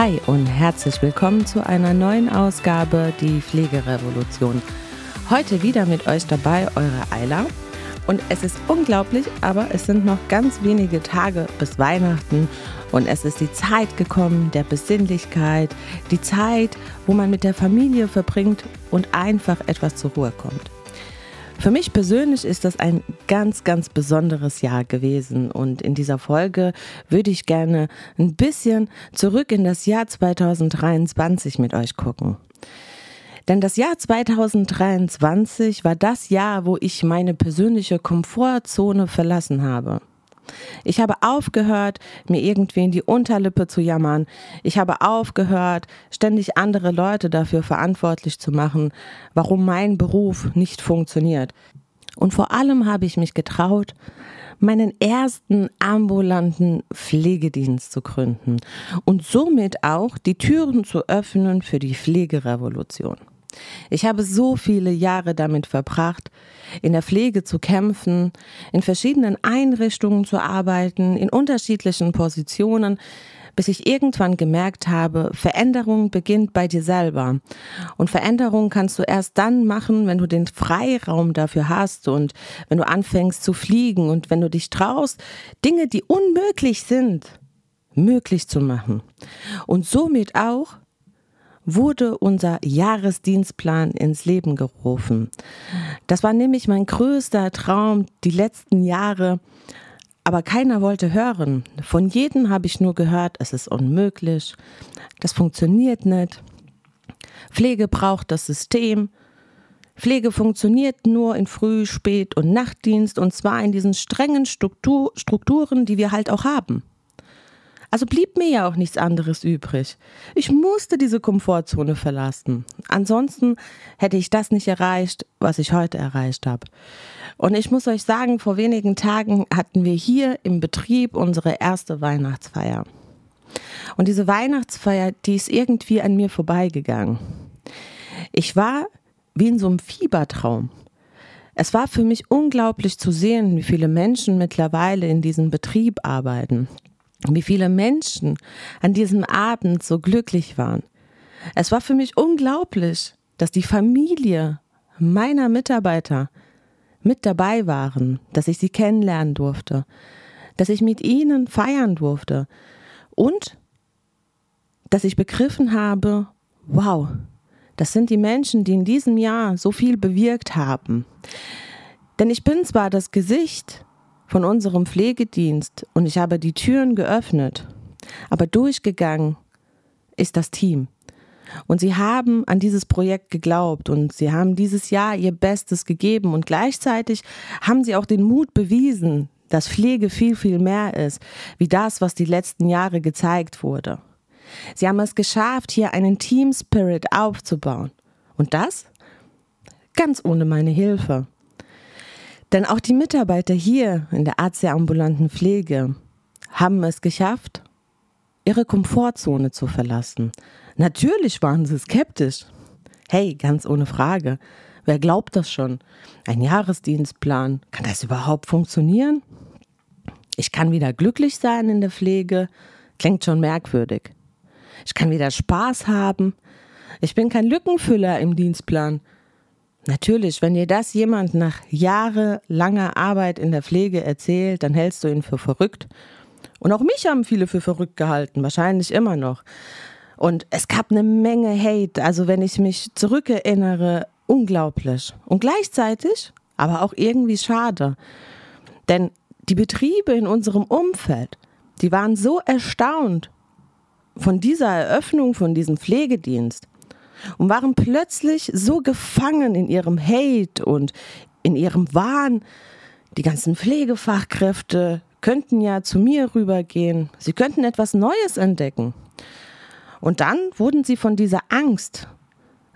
Hi und herzlich willkommen zu einer neuen Ausgabe Die Pflegerevolution. Heute wieder mit euch dabei eure Eila. Und es ist unglaublich, aber es sind noch ganz wenige Tage bis Weihnachten und es ist die Zeit gekommen der Besinnlichkeit, die Zeit, wo man mit der Familie verbringt und einfach etwas zur Ruhe kommt. Für mich persönlich ist das ein ganz, ganz besonderes Jahr gewesen und in dieser Folge würde ich gerne ein bisschen zurück in das Jahr 2023 mit euch gucken. Denn das Jahr 2023 war das Jahr, wo ich meine persönliche Komfortzone verlassen habe. Ich habe aufgehört, mir irgendwie in die Unterlippe zu jammern. Ich habe aufgehört, ständig andere Leute dafür verantwortlich zu machen, warum mein Beruf nicht funktioniert. Und vor allem habe ich mich getraut, meinen ersten ambulanten Pflegedienst zu gründen und somit auch die Türen zu öffnen für die Pflegerevolution. Ich habe so viele Jahre damit verbracht, in der Pflege zu kämpfen, in verschiedenen Einrichtungen zu arbeiten, in unterschiedlichen Positionen, bis ich irgendwann gemerkt habe, Veränderung beginnt bei dir selber. Und Veränderung kannst du erst dann machen, wenn du den Freiraum dafür hast und wenn du anfängst zu fliegen und wenn du dich traust, Dinge, die unmöglich sind, möglich zu machen. Und somit auch wurde unser Jahresdienstplan ins Leben gerufen. Das war nämlich mein größter Traum die letzten Jahre, aber keiner wollte hören. Von jedem habe ich nur gehört, es ist unmöglich, das funktioniert nicht. Pflege braucht das System. Pflege funktioniert nur in Früh-, Spät- und Nachtdienst und zwar in diesen strengen Struktur Strukturen, die wir halt auch haben. Also blieb mir ja auch nichts anderes übrig. Ich musste diese Komfortzone verlassen. Ansonsten hätte ich das nicht erreicht, was ich heute erreicht habe. Und ich muss euch sagen, vor wenigen Tagen hatten wir hier im Betrieb unsere erste Weihnachtsfeier. Und diese Weihnachtsfeier, die ist irgendwie an mir vorbeigegangen. Ich war wie in so einem Fiebertraum. Es war für mich unglaublich zu sehen, wie viele Menschen mittlerweile in diesem Betrieb arbeiten wie viele Menschen an diesem Abend so glücklich waren. Es war für mich unglaublich, dass die Familie meiner Mitarbeiter mit dabei waren, dass ich sie kennenlernen durfte, dass ich mit ihnen feiern durfte und dass ich begriffen habe, wow, das sind die Menschen, die in diesem Jahr so viel bewirkt haben. Denn ich bin zwar das Gesicht von unserem Pflegedienst und ich habe die Türen geöffnet, aber durchgegangen ist das Team. Und sie haben an dieses Projekt geglaubt und sie haben dieses Jahr ihr Bestes gegeben und gleichzeitig haben sie auch den Mut bewiesen, dass Pflege viel, viel mehr ist, wie das, was die letzten Jahre gezeigt wurde. Sie haben es geschafft, hier einen Team Spirit aufzubauen. Und das ganz ohne meine Hilfe. Denn auch die Mitarbeiter hier in der AC-ambulanten Pflege haben es geschafft, ihre Komfortzone zu verlassen. Natürlich waren sie skeptisch. Hey, ganz ohne Frage. Wer glaubt das schon? Ein Jahresdienstplan. Kann das überhaupt funktionieren? Ich kann wieder glücklich sein in der Pflege. Klingt schon merkwürdig. Ich kann wieder Spaß haben. Ich bin kein Lückenfüller im Dienstplan. Natürlich, wenn dir das jemand nach jahrelanger Arbeit in der Pflege erzählt, dann hältst du ihn für verrückt. Und auch mich haben viele für verrückt gehalten, wahrscheinlich immer noch. Und es gab eine Menge Hate, also wenn ich mich zurückerinnere, unglaublich. Und gleichzeitig, aber auch irgendwie schade. Denn die Betriebe in unserem Umfeld, die waren so erstaunt von dieser Eröffnung, von diesem Pflegedienst, und waren plötzlich so gefangen in ihrem Hate und in ihrem Wahn. Die ganzen Pflegefachkräfte könnten ja zu mir rübergehen. Sie könnten etwas Neues entdecken. Und dann wurden sie von dieser Angst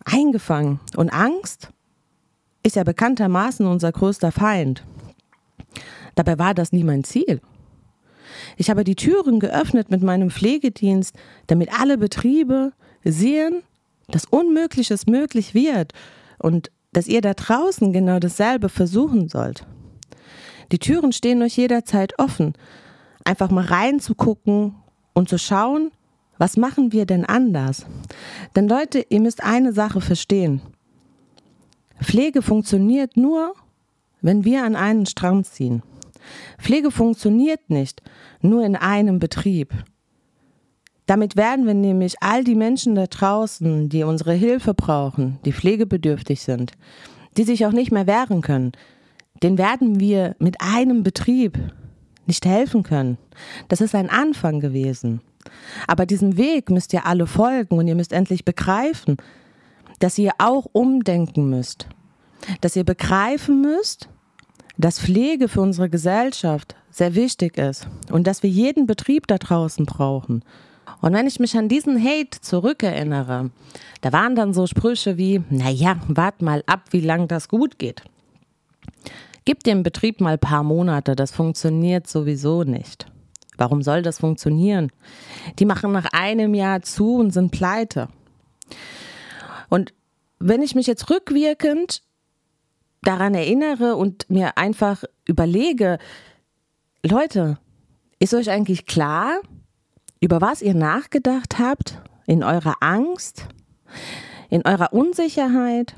eingefangen. Und Angst ist ja bekanntermaßen unser größter Feind. Dabei war das nie mein Ziel. Ich habe die Türen geöffnet mit meinem Pflegedienst, damit alle Betriebe sehen, dass Unmögliches möglich wird und dass ihr da draußen genau dasselbe versuchen sollt. Die Türen stehen euch jederzeit offen. Einfach mal reinzugucken und zu schauen, Was machen wir denn anders? Denn Leute, ihr müsst eine Sache verstehen. Pflege funktioniert nur, wenn wir an einen Strang ziehen. Pflege funktioniert nicht nur in einem Betrieb. Damit werden wir nämlich all die Menschen da draußen, die unsere Hilfe brauchen, die pflegebedürftig sind, die sich auch nicht mehr wehren können, den werden wir mit einem Betrieb nicht helfen können. Das ist ein Anfang gewesen. Aber diesem Weg müsst ihr alle folgen und ihr müsst endlich begreifen, dass ihr auch umdenken müsst. Dass ihr begreifen müsst, dass Pflege für unsere Gesellschaft sehr wichtig ist und dass wir jeden Betrieb da draußen brauchen. Und wenn ich mich an diesen Hate zurückerinnere, da waren dann so Sprüche wie, naja, wart mal ab, wie lang das gut geht. Gib dem Betrieb mal paar Monate, das funktioniert sowieso nicht. Warum soll das funktionieren? Die machen nach einem Jahr zu und sind pleite. Und wenn ich mich jetzt rückwirkend daran erinnere und mir einfach überlege, Leute, ist euch eigentlich klar, über was ihr nachgedacht habt in eurer Angst, in eurer Unsicherheit?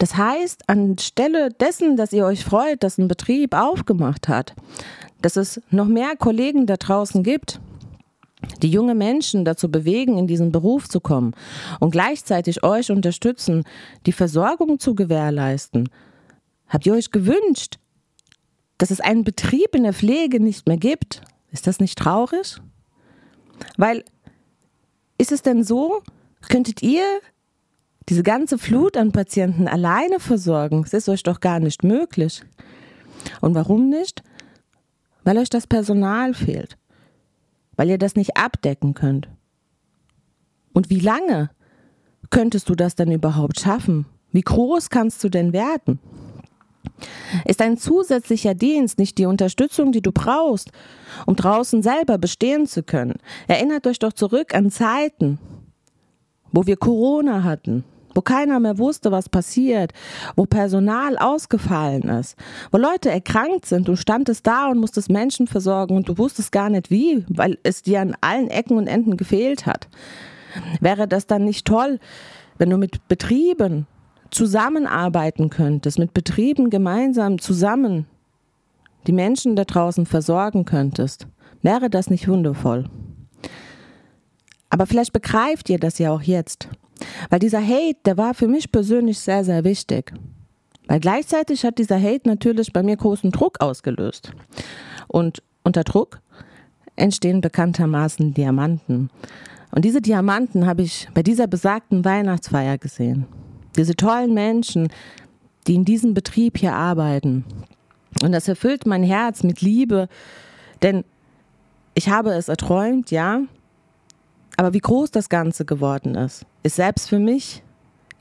Das heißt, anstelle dessen, dass ihr euch freut, dass ein Betrieb aufgemacht hat, dass es noch mehr Kollegen da draußen gibt, die junge Menschen dazu bewegen, in diesen Beruf zu kommen und gleichzeitig euch unterstützen, die Versorgung zu gewährleisten, habt ihr euch gewünscht, dass es einen Betrieb in der Pflege nicht mehr gibt? Ist das nicht traurig? Weil, ist es denn so, könntet ihr diese ganze Flut an Patienten alleine versorgen? Es ist euch doch gar nicht möglich. Und warum nicht? Weil euch das Personal fehlt. Weil ihr das nicht abdecken könnt. Und wie lange könntest du das denn überhaupt schaffen? Wie groß kannst du denn werden? Ist ein zusätzlicher Dienst nicht die Unterstützung, die du brauchst, um draußen selber bestehen zu können? Erinnert euch doch zurück an Zeiten, wo wir Corona hatten, wo keiner mehr wusste, was passiert, wo Personal ausgefallen ist, wo Leute erkrankt sind, du standest da und musstest Menschen versorgen und du wusstest gar nicht wie, weil es dir an allen Ecken und Enden gefehlt hat. Wäre das dann nicht toll, wenn du mit Betrieben zusammenarbeiten könntest, mit Betrieben gemeinsam zusammen die Menschen da draußen versorgen könntest, wäre das nicht wundervoll. Aber vielleicht begreift ihr das ja auch jetzt. Weil dieser Hate, der war für mich persönlich sehr, sehr wichtig. Weil gleichzeitig hat dieser Hate natürlich bei mir großen Druck ausgelöst. Und unter Druck entstehen bekanntermaßen Diamanten. Und diese Diamanten habe ich bei dieser besagten Weihnachtsfeier gesehen diese tollen Menschen, die in diesem Betrieb hier arbeiten. Und das erfüllt mein Herz mit Liebe, denn ich habe es erträumt, ja, aber wie groß das Ganze geworden ist, ist selbst für mich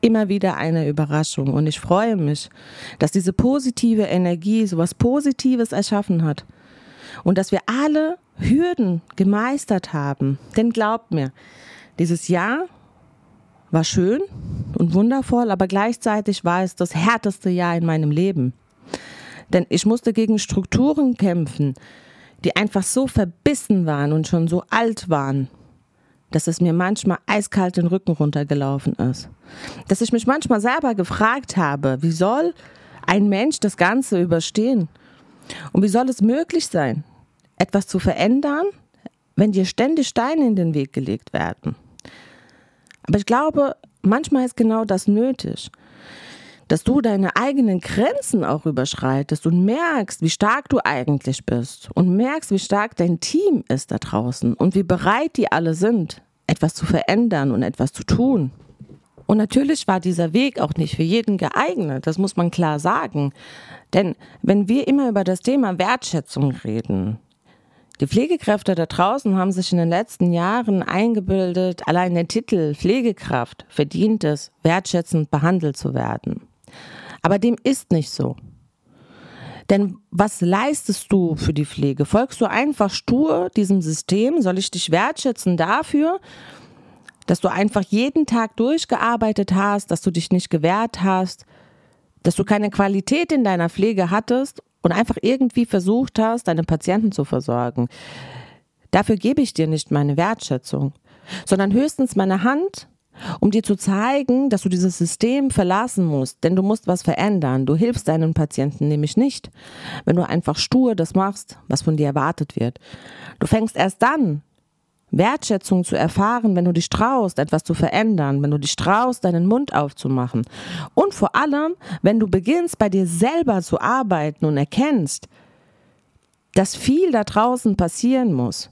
immer wieder eine Überraschung. Und ich freue mich, dass diese positive Energie so was Positives erschaffen hat. Und dass wir alle Hürden gemeistert haben. Denn glaubt mir, dieses Jahr war schön und wundervoll, aber gleichzeitig war es das härteste Jahr in meinem Leben. Denn ich musste gegen Strukturen kämpfen, die einfach so verbissen waren und schon so alt waren, dass es mir manchmal eiskalt den Rücken runtergelaufen ist. Dass ich mich manchmal selber gefragt habe, wie soll ein Mensch das Ganze überstehen? Und wie soll es möglich sein, etwas zu verändern, wenn dir ständig Steine in den Weg gelegt werden? Aber ich glaube, manchmal ist genau das nötig. Dass du deine eigenen Grenzen auch überschreitest und merkst, wie stark du eigentlich bist und merkst, wie stark dein Team ist da draußen und wie bereit die alle sind, etwas zu verändern und etwas zu tun. Und natürlich war dieser Weg auch nicht für jeden geeignet, das muss man klar sagen. Denn wenn wir immer über das Thema Wertschätzung reden, die Pflegekräfte da draußen haben sich in den letzten Jahren eingebildet, allein der Titel Pflegekraft verdient es, wertschätzend behandelt zu werden. Aber dem ist nicht so. Denn was leistest du für die Pflege? Folgst du einfach stur diesem System? Soll ich dich wertschätzen dafür, dass du einfach jeden Tag durchgearbeitet hast, dass du dich nicht gewehrt hast, dass du keine Qualität in deiner Pflege hattest und einfach irgendwie versucht hast, deine Patienten zu versorgen. Dafür gebe ich dir nicht meine Wertschätzung. sondern höchstens meine Hand, um dir zu zeigen, dass du dieses System verlassen musst, denn du musst was verändern. Du hilfst deinen Patienten nämlich nicht, wenn du einfach stur das machst, was von dir erwartet wird. Du fängst erst dann Wertschätzung zu erfahren, wenn du dich traust, etwas zu verändern, wenn du dich traust, deinen Mund aufzumachen. Und vor allem, wenn du beginnst, bei dir selber zu arbeiten und erkennst, dass viel da draußen passieren muss.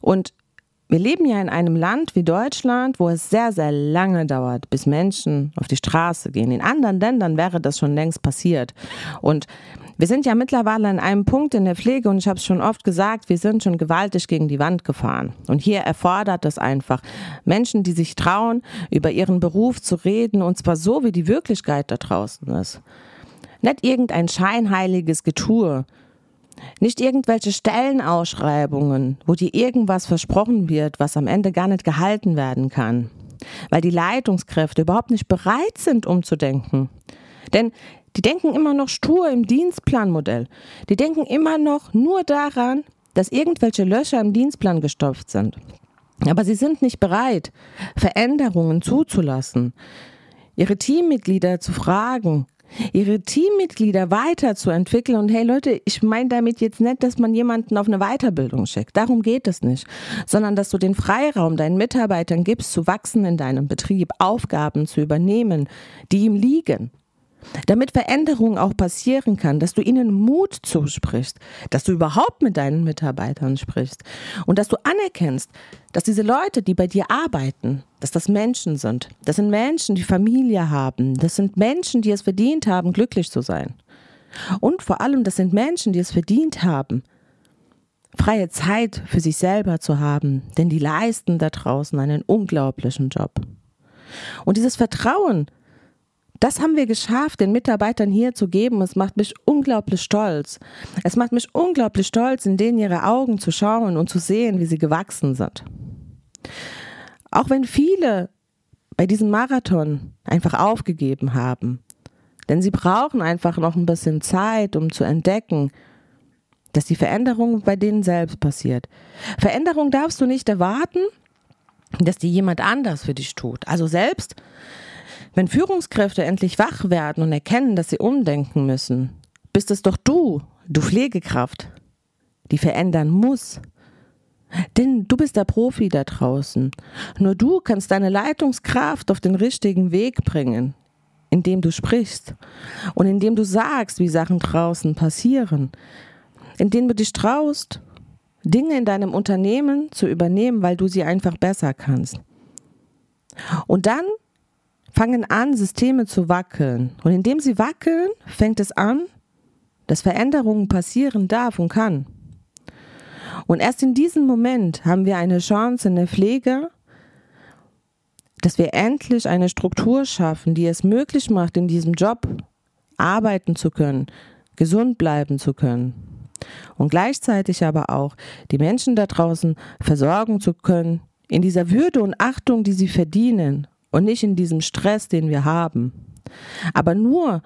Und wir leben ja in einem Land wie Deutschland, wo es sehr, sehr lange dauert, bis Menschen auf die Straße gehen. In anderen Ländern wäre das schon längst passiert. Und wir sind ja mittlerweile an einem Punkt in der Pflege und ich habe es schon oft gesagt, wir sind schon gewaltig gegen die Wand gefahren. Und hier erfordert es einfach Menschen, die sich trauen, über ihren Beruf zu reden und zwar so, wie die Wirklichkeit da draußen ist. Nicht irgendein scheinheiliges Getue, nicht irgendwelche Stellenausschreibungen, wo dir irgendwas versprochen wird, was am Ende gar nicht gehalten werden kann, weil die Leitungskräfte überhaupt nicht bereit sind, umzudenken. Denn die denken immer noch stur im Dienstplanmodell. Die denken immer noch nur daran, dass irgendwelche Löcher im Dienstplan gestopft sind. Aber sie sind nicht bereit, Veränderungen zuzulassen, ihre Teammitglieder zu fragen, ihre Teammitglieder weiterzuentwickeln. Und hey Leute, ich meine damit jetzt nicht, dass man jemanden auf eine Weiterbildung schickt. Darum geht es nicht. Sondern dass du den Freiraum deinen Mitarbeitern gibst, zu wachsen in deinem Betrieb, Aufgaben zu übernehmen, die ihm liegen damit Veränderung auch passieren kann, dass du ihnen Mut zusprichst, dass du überhaupt mit deinen Mitarbeitern sprichst und dass du anerkennst, dass diese Leute, die bei dir arbeiten, dass das Menschen sind. Das sind Menschen, die Familie haben. Das sind Menschen, die es verdient haben, glücklich zu sein. Und vor allem, das sind Menschen, die es verdient haben, freie Zeit für sich selber zu haben, denn die leisten da draußen einen unglaublichen Job. Und dieses Vertrauen, das haben wir geschafft, den Mitarbeitern hier zu geben. Es macht mich unglaublich stolz. Es macht mich unglaublich stolz, in denen ihre Augen zu schauen und zu sehen, wie sie gewachsen sind. Auch wenn viele bei diesem Marathon einfach aufgegeben haben, denn sie brauchen einfach noch ein bisschen Zeit, um zu entdecken, dass die Veränderung bei denen selbst passiert. Veränderung darfst du nicht erwarten, dass die jemand anders für dich tut. Also selbst wenn Führungskräfte endlich wach werden und erkennen, dass sie umdenken müssen, bist es doch du, du Pflegekraft, die verändern muss. Denn du bist der Profi da draußen. Nur du kannst deine Leitungskraft auf den richtigen Weg bringen, indem du sprichst und indem du sagst, wie Sachen draußen passieren, indem du dich traust, Dinge in deinem Unternehmen zu übernehmen, weil du sie einfach besser kannst. Und dann fangen an, Systeme zu wackeln. Und indem sie wackeln, fängt es an, dass Veränderungen passieren darf und kann. Und erst in diesem Moment haben wir eine Chance in der Pflege, dass wir endlich eine Struktur schaffen, die es möglich macht, in diesem Job arbeiten zu können, gesund bleiben zu können. Und gleichzeitig aber auch die Menschen da draußen versorgen zu können, in dieser Würde und Achtung, die sie verdienen und nicht in diesem Stress, den wir haben. Aber nur,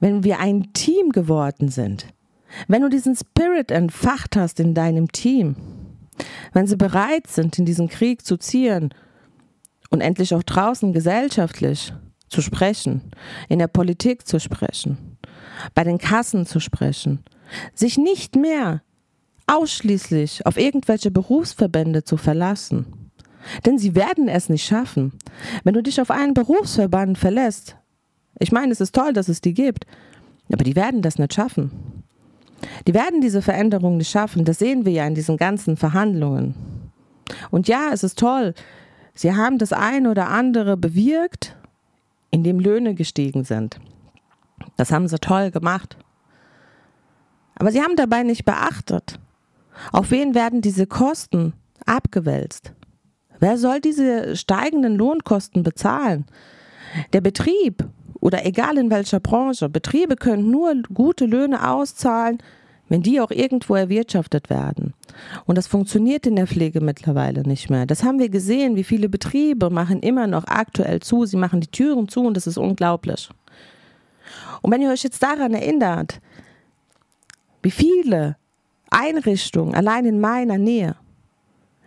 wenn wir ein Team geworden sind, wenn du diesen Spirit entfacht hast in deinem Team, wenn sie bereit sind, in diesen Krieg zu ziehen und endlich auch draußen gesellschaftlich zu sprechen, in der Politik zu sprechen, bei den Kassen zu sprechen, sich nicht mehr ausschließlich auf irgendwelche Berufsverbände zu verlassen, denn sie werden es nicht schaffen. Wenn du dich auf einen Berufsverband verlässt, ich meine, es ist toll, dass es die gibt, aber die werden das nicht schaffen. Die werden diese Veränderung nicht schaffen. Das sehen wir ja in diesen ganzen Verhandlungen. Und ja, es ist toll. Sie haben das eine oder andere bewirkt, indem Löhne gestiegen sind. Das haben sie toll gemacht. Aber sie haben dabei nicht beachtet, auf wen werden diese Kosten abgewälzt. Wer soll diese steigenden Lohnkosten bezahlen? Der Betrieb oder egal in welcher Branche. Betriebe können nur gute Löhne auszahlen, wenn die auch irgendwo erwirtschaftet werden. Und das funktioniert in der Pflege mittlerweile nicht mehr. Das haben wir gesehen, wie viele Betriebe machen immer noch aktuell zu. Sie machen die Türen zu und das ist unglaublich. Und wenn ihr euch jetzt daran erinnert, wie viele Einrichtungen allein in meiner Nähe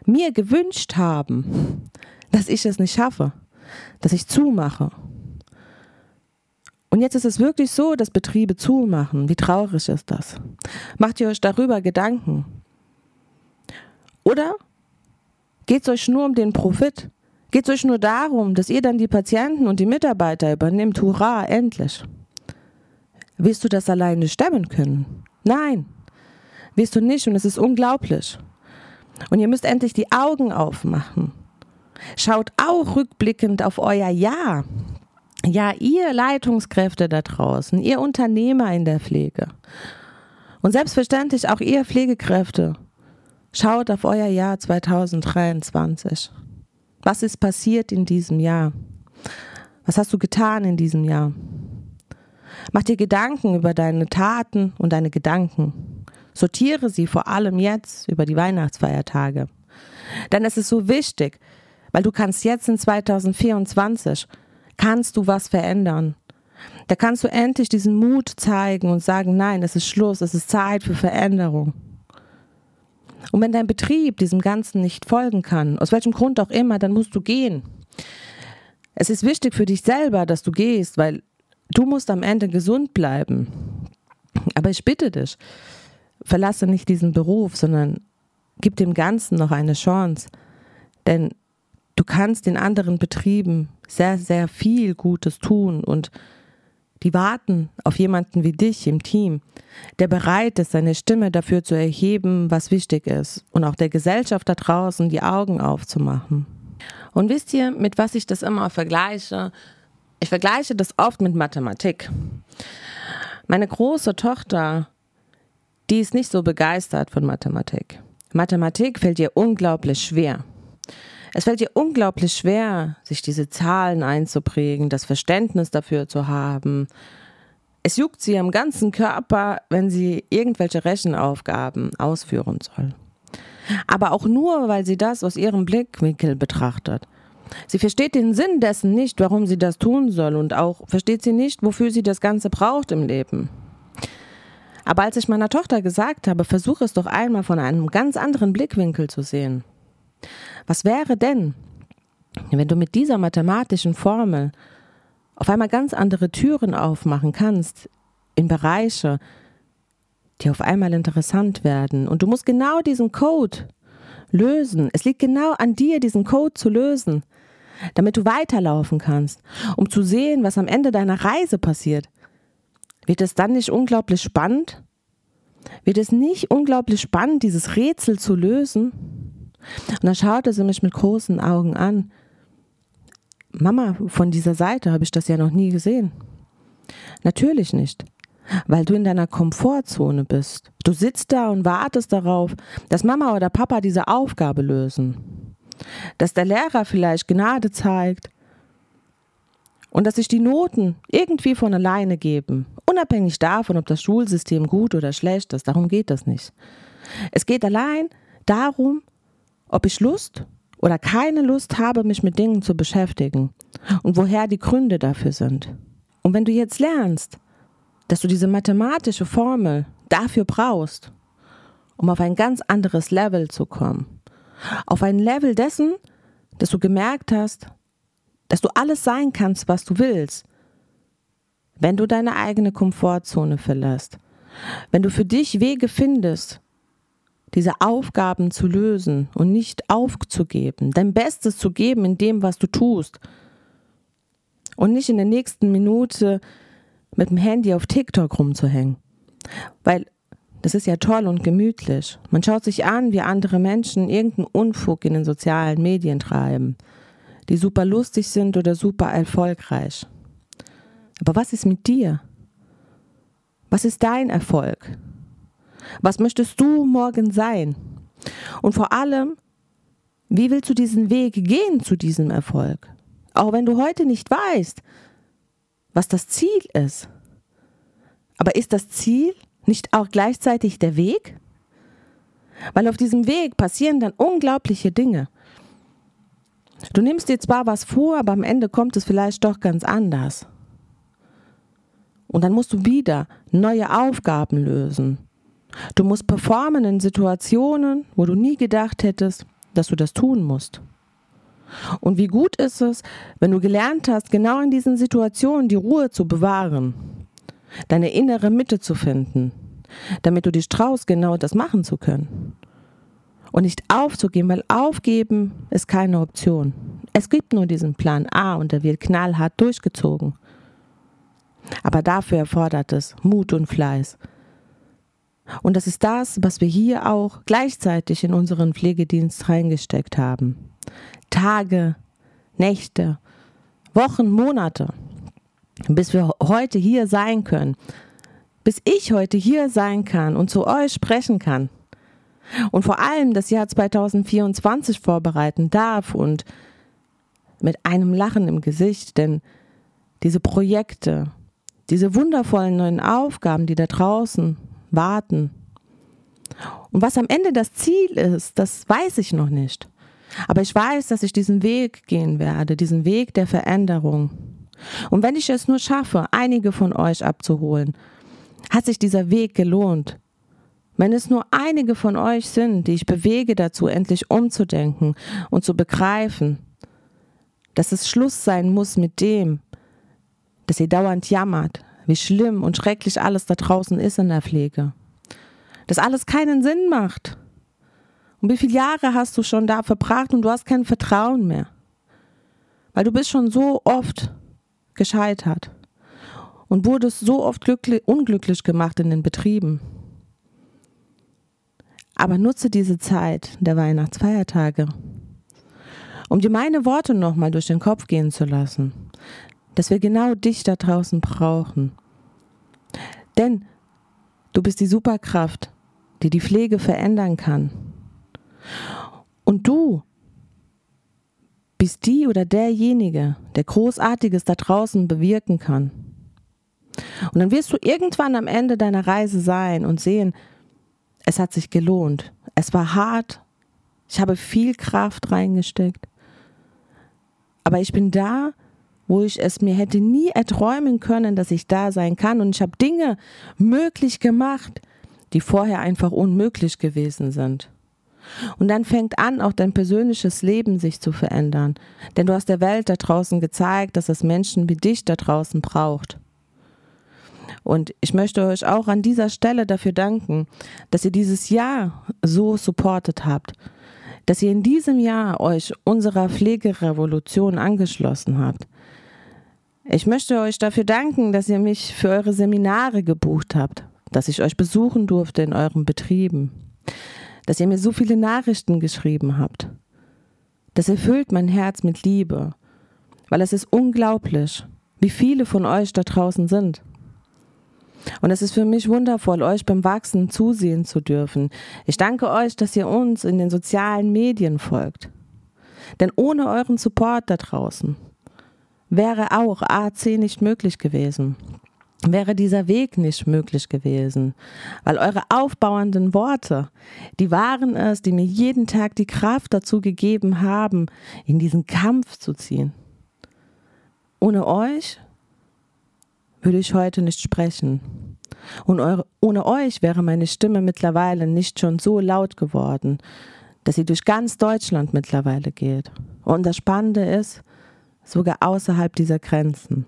mir gewünscht haben, dass ich es nicht schaffe, dass ich zumache. Und jetzt ist es wirklich so, dass Betriebe zumachen. Wie traurig ist das? Macht ihr euch darüber Gedanken? Oder geht es euch nur um den Profit? Geht es euch nur darum, dass ihr dann die Patienten und die Mitarbeiter übernimmt? Hurra, endlich. Wirst du das alleine stemmen können? Nein, wirst du nicht und es ist unglaublich. Und ihr müsst endlich die Augen aufmachen. Schaut auch rückblickend auf euer Jahr. Ja, ihr Leitungskräfte da draußen, ihr Unternehmer in der Pflege. Und selbstverständlich auch ihr Pflegekräfte. Schaut auf euer Jahr 2023. Was ist passiert in diesem Jahr? Was hast du getan in diesem Jahr? Mach dir Gedanken über deine Taten und deine Gedanken. Sortiere sie vor allem jetzt über die Weihnachtsfeiertage. Denn es ist so wichtig, weil du kannst jetzt in 2024 kannst du was verändern. Da kannst du endlich diesen Mut zeigen und sagen, nein, es ist Schluss, es ist Zeit für Veränderung. Und wenn dein Betrieb diesem Ganzen nicht folgen kann, aus welchem Grund auch immer, dann musst du gehen. Es ist wichtig für dich selber, dass du gehst, weil du musst am Ende gesund bleiben. Aber ich bitte dich, verlasse nicht diesen Beruf, sondern gib dem Ganzen noch eine Chance. Denn du kannst in anderen Betrieben sehr, sehr viel Gutes tun und die warten auf jemanden wie dich im Team, der bereit ist, seine Stimme dafür zu erheben, was wichtig ist und auch der Gesellschaft da draußen die Augen aufzumachen. Und wisst ihr, mit was ich das immer vergleiche? Ich vergleiche das oft mit Mathematik. Meine große Tochter, die ist nicht so begeistert von Mathematik. Mathematik fällt ihr unglaublich schwer. Es fällt ihr unglaublich schwer, sich diese Zahlen einzuprägen, das Verständnis dafür zu haben. Es juckt sie am ganzen Körper, wenn sie irgendwelche Rechenaufgaben ausführen soll. Aber auch nur, weil sie das aus ihrem Blickwinkel betrachtet. Sie versteht den Sinn dessen nicht, warum sie das tun soll und auch versteht sie nicht, wofür sie das Ganze braucht im Leben. Aber als ich meiner Tochter gesagt habe, versuche es doch einmal von einem ganz anderen Blickwinkel zu sehen. Was wäre denn, wenn du mit dieser mathematischen Formel auf einmal ganz andere Türen aufmachen kannst in Bereiche, die auf einmal interessant werden. Und du musst genau diesen Code lösen. Es liegt genau an dir, diesen Code zu lösen, damit du weiterlaufen kannst, um zu sehen, was am Ende deiner Reise passiert. Wird es dann nicht unglaublich spannend? Wird es nicht unglaublich spannend, dieses Rätsel zu lösen? Und dann schaute sie mich mit großen Augen an. Mama, von dieser Seite habe ich das ja noch nie gesehen. Natürlich nicht, weil du in deiner Komfortzone bist. Du sitzt da und wartest darauf, dass Mama oder Papa diese Aufgabe lösen. Dass der Lehrer vielleicht Gnade zeigt und dass sich die Noten irgendwie von alleine geben, unabhängig davon, ob das Schulsystem gut oder schlecht ist. Darum geht das nicht. Es geht allein darum, ob ich Lust oder keine Lust habe, mich mit Dingen zu beschäftigen und woher die Gründe dafür sind. Und wenn du jetzt lernst, dass du diese mathematische Formel dafür brauchst, um auf ein ganz anderes Level zu kommen, auf ein Level dessen, dass du gemerkt hast, dass du alles sein kannst, was du willst, wenn du deine eigene Komfortzone verlässt, wenn du für dich Wege findest, diese Aufgaben zu lösen und nicht aufzugeben, dein Bestes zu geben in dem, was du tust. Und nicht in der nächsten Minute mit dem Handy auf TikTok rumzuhängen. Weil das ist ja toll und gemütlich. Man schaut sich an, wie andere Menschen irgendeinen Unfug in den sozialen Medien treiben, die super lustig sind oder super erfolgreich. Aber was ist mit dir? Was ist dein Erfolg? Was möchtest du morgen sein? Und vor allem, wie willst du diesen Weg gehen zu diesem Erfolg? Auch wenn du heute nicht weißt, was das Ziel ist. Aber ist das Ziel nicht auch gleichzeitig der Weg? Weil auf diesem Weg passieren dann unglaubliche Dinge. Du nimmst dir zwar was vor, aber am Ende kommt es vielleicht doch ganz anders. Und dann musst du wieder neue Aufgaben lösen. Du musst performen in Situationen, wo du nie gedacht hättest, dass du das tun musst. Und wie gut ist es, wenn du gelernt hast, genau in diesen Situationen die Ruhe zu bewahren, deine innere Mitte zu finden, damit du dich traust, genau das machen zu können. Und nicht aufzugeben, weil aufgeben ist keine Option. Es gibt nur diesen Plan A und der wird knallhart durchgezogen. Aber dafür erfordert es Mut und Fleiß. Und das ist das, was wir hier auch gleichzeitig in unseren Pflegedienst reingesteckt haben. Tage, Nächte, Wochen, Monate, bis wir heute hier sein können, bis ich heute hier sein kann und zu euch sprechen kann und vor allem das Jahr 2024 vorbereiten darf und mit einem Lachen im Gesicht, denn diese Projekte, diese wundervollen neuen Aufgaben, die da draußen warten. Und was am Ende das Ziel ist, das weiß ich noch nicht. Aber ich weiß, dass ich diesen Weg gehen werde, diesen Weg der Veränderung. Und wenn ich es nur schaffe, einige von euch abzuholen, hat sich dieser Weg gelohnt. Wenn es nur einige von euch sind, die ich bewege dazu, endlich umzudenken und zu begreifen, dass es Schluss sein muss mit dem, dass ihr dauernd jammert, wie schlimm und schrecklich alles da draußen ist in der Pflege. Dass alles keinen Sinn macht. Und wie viele Jahre hast du schon da verbracht und du hast kein Vertrauen mehr? Weil du bist schon so oft gescheitert und wurdest so oft unglücklich gemacht in den Betrieben. Aber nutze diese Zeit der Weihnachtsfeiertage, um dir meine Worte nochmal durch den Kopf gehen zu lassen dass wir genau dich da draußen brauchen. Denn du bist die Superkraft, die die Pflege verändern kann. Und du bist die oder derjenige, der Großartiges da draußen bewirken kann. Und dann wirst du irgendwann am Ende deiner Reise sein und sehen, es hat sich gelohnt. Es war hart. Ich habe viel Kraft reingesteckt. Aber ich bin da, wo ich es mir hätte nie erträumen können, dass ich da sein kann. Und ich habe Dinge möglich gemacht, die vorher einfach unmöglich gewesen sind. Und dann fängt an, auch dein persönliches Leben sich zu verändern. Denn du hast der Welt da draußen gezeigt, dass es Menschen wie dich da draußen braucht. Und ich möchte euch auch an dieser Stelle dafür danken, dass ihr dieses Jahr so supportet habt, dass ihr in diesem Jahr euch unserer Pflegerevolution angeschlossen habt, ich möchte euch dafür danken, dass ihr mich für eure Seminare gebucht habt, dass ich euch besuchen durfte in euren Betrieben, dass ihr mir so viele Nachrichten geschrieben habt. Das erfüllt mein Herz mit Liebe, weil es ist unglaublich, wie viele von euch da draußen sind. Und es ist für mich wundervoll, euch beim Wachsen zusehen zu dürfen. Ich danke euch, dass ihr uns in den sozialen Medien folgt. Denn ohne euren Support da draußen wäre auch AC nicht möglich gewesen. Wäre dieser Weg nicht möglich gewesen, weil eure aufbauenden Worte, die waren es, die mir jeden Tag die Kraft dazu gegeben haben, in diesen Kampf zu ziehen. Ohne euch würde ich heute nicht sprechen. Und eure, ohne euch wäre meine Stimme mittlerweile nicht schon so laut geworden, dass sie durch ganz Deutschland mittlerweile geht. Und das Spannende ist, sogar außerhalb dieser Grenzen.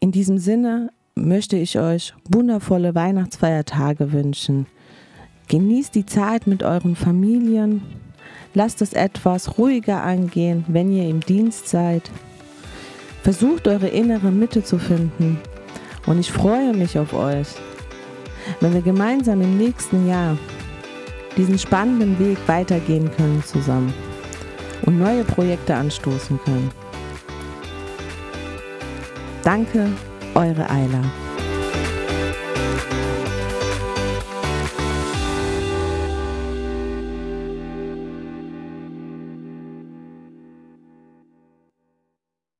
In diesem Sinne möchte ich euch wundervolle Weihnachtsfeiertage wünschen. Genießt die Zeit mit euren Familien. Lasst es etwas ruhiger angehen, wenn ihr im Dienst seid. Versucht eure innere Mitte zu finden. Und ich freue mich auf euch, wenn wir gemeinsam im nächsten Jahr diesen spannenden Weg weitergehen können zusammen und neue Projekte anstoßen können. Danke, eure Eiler.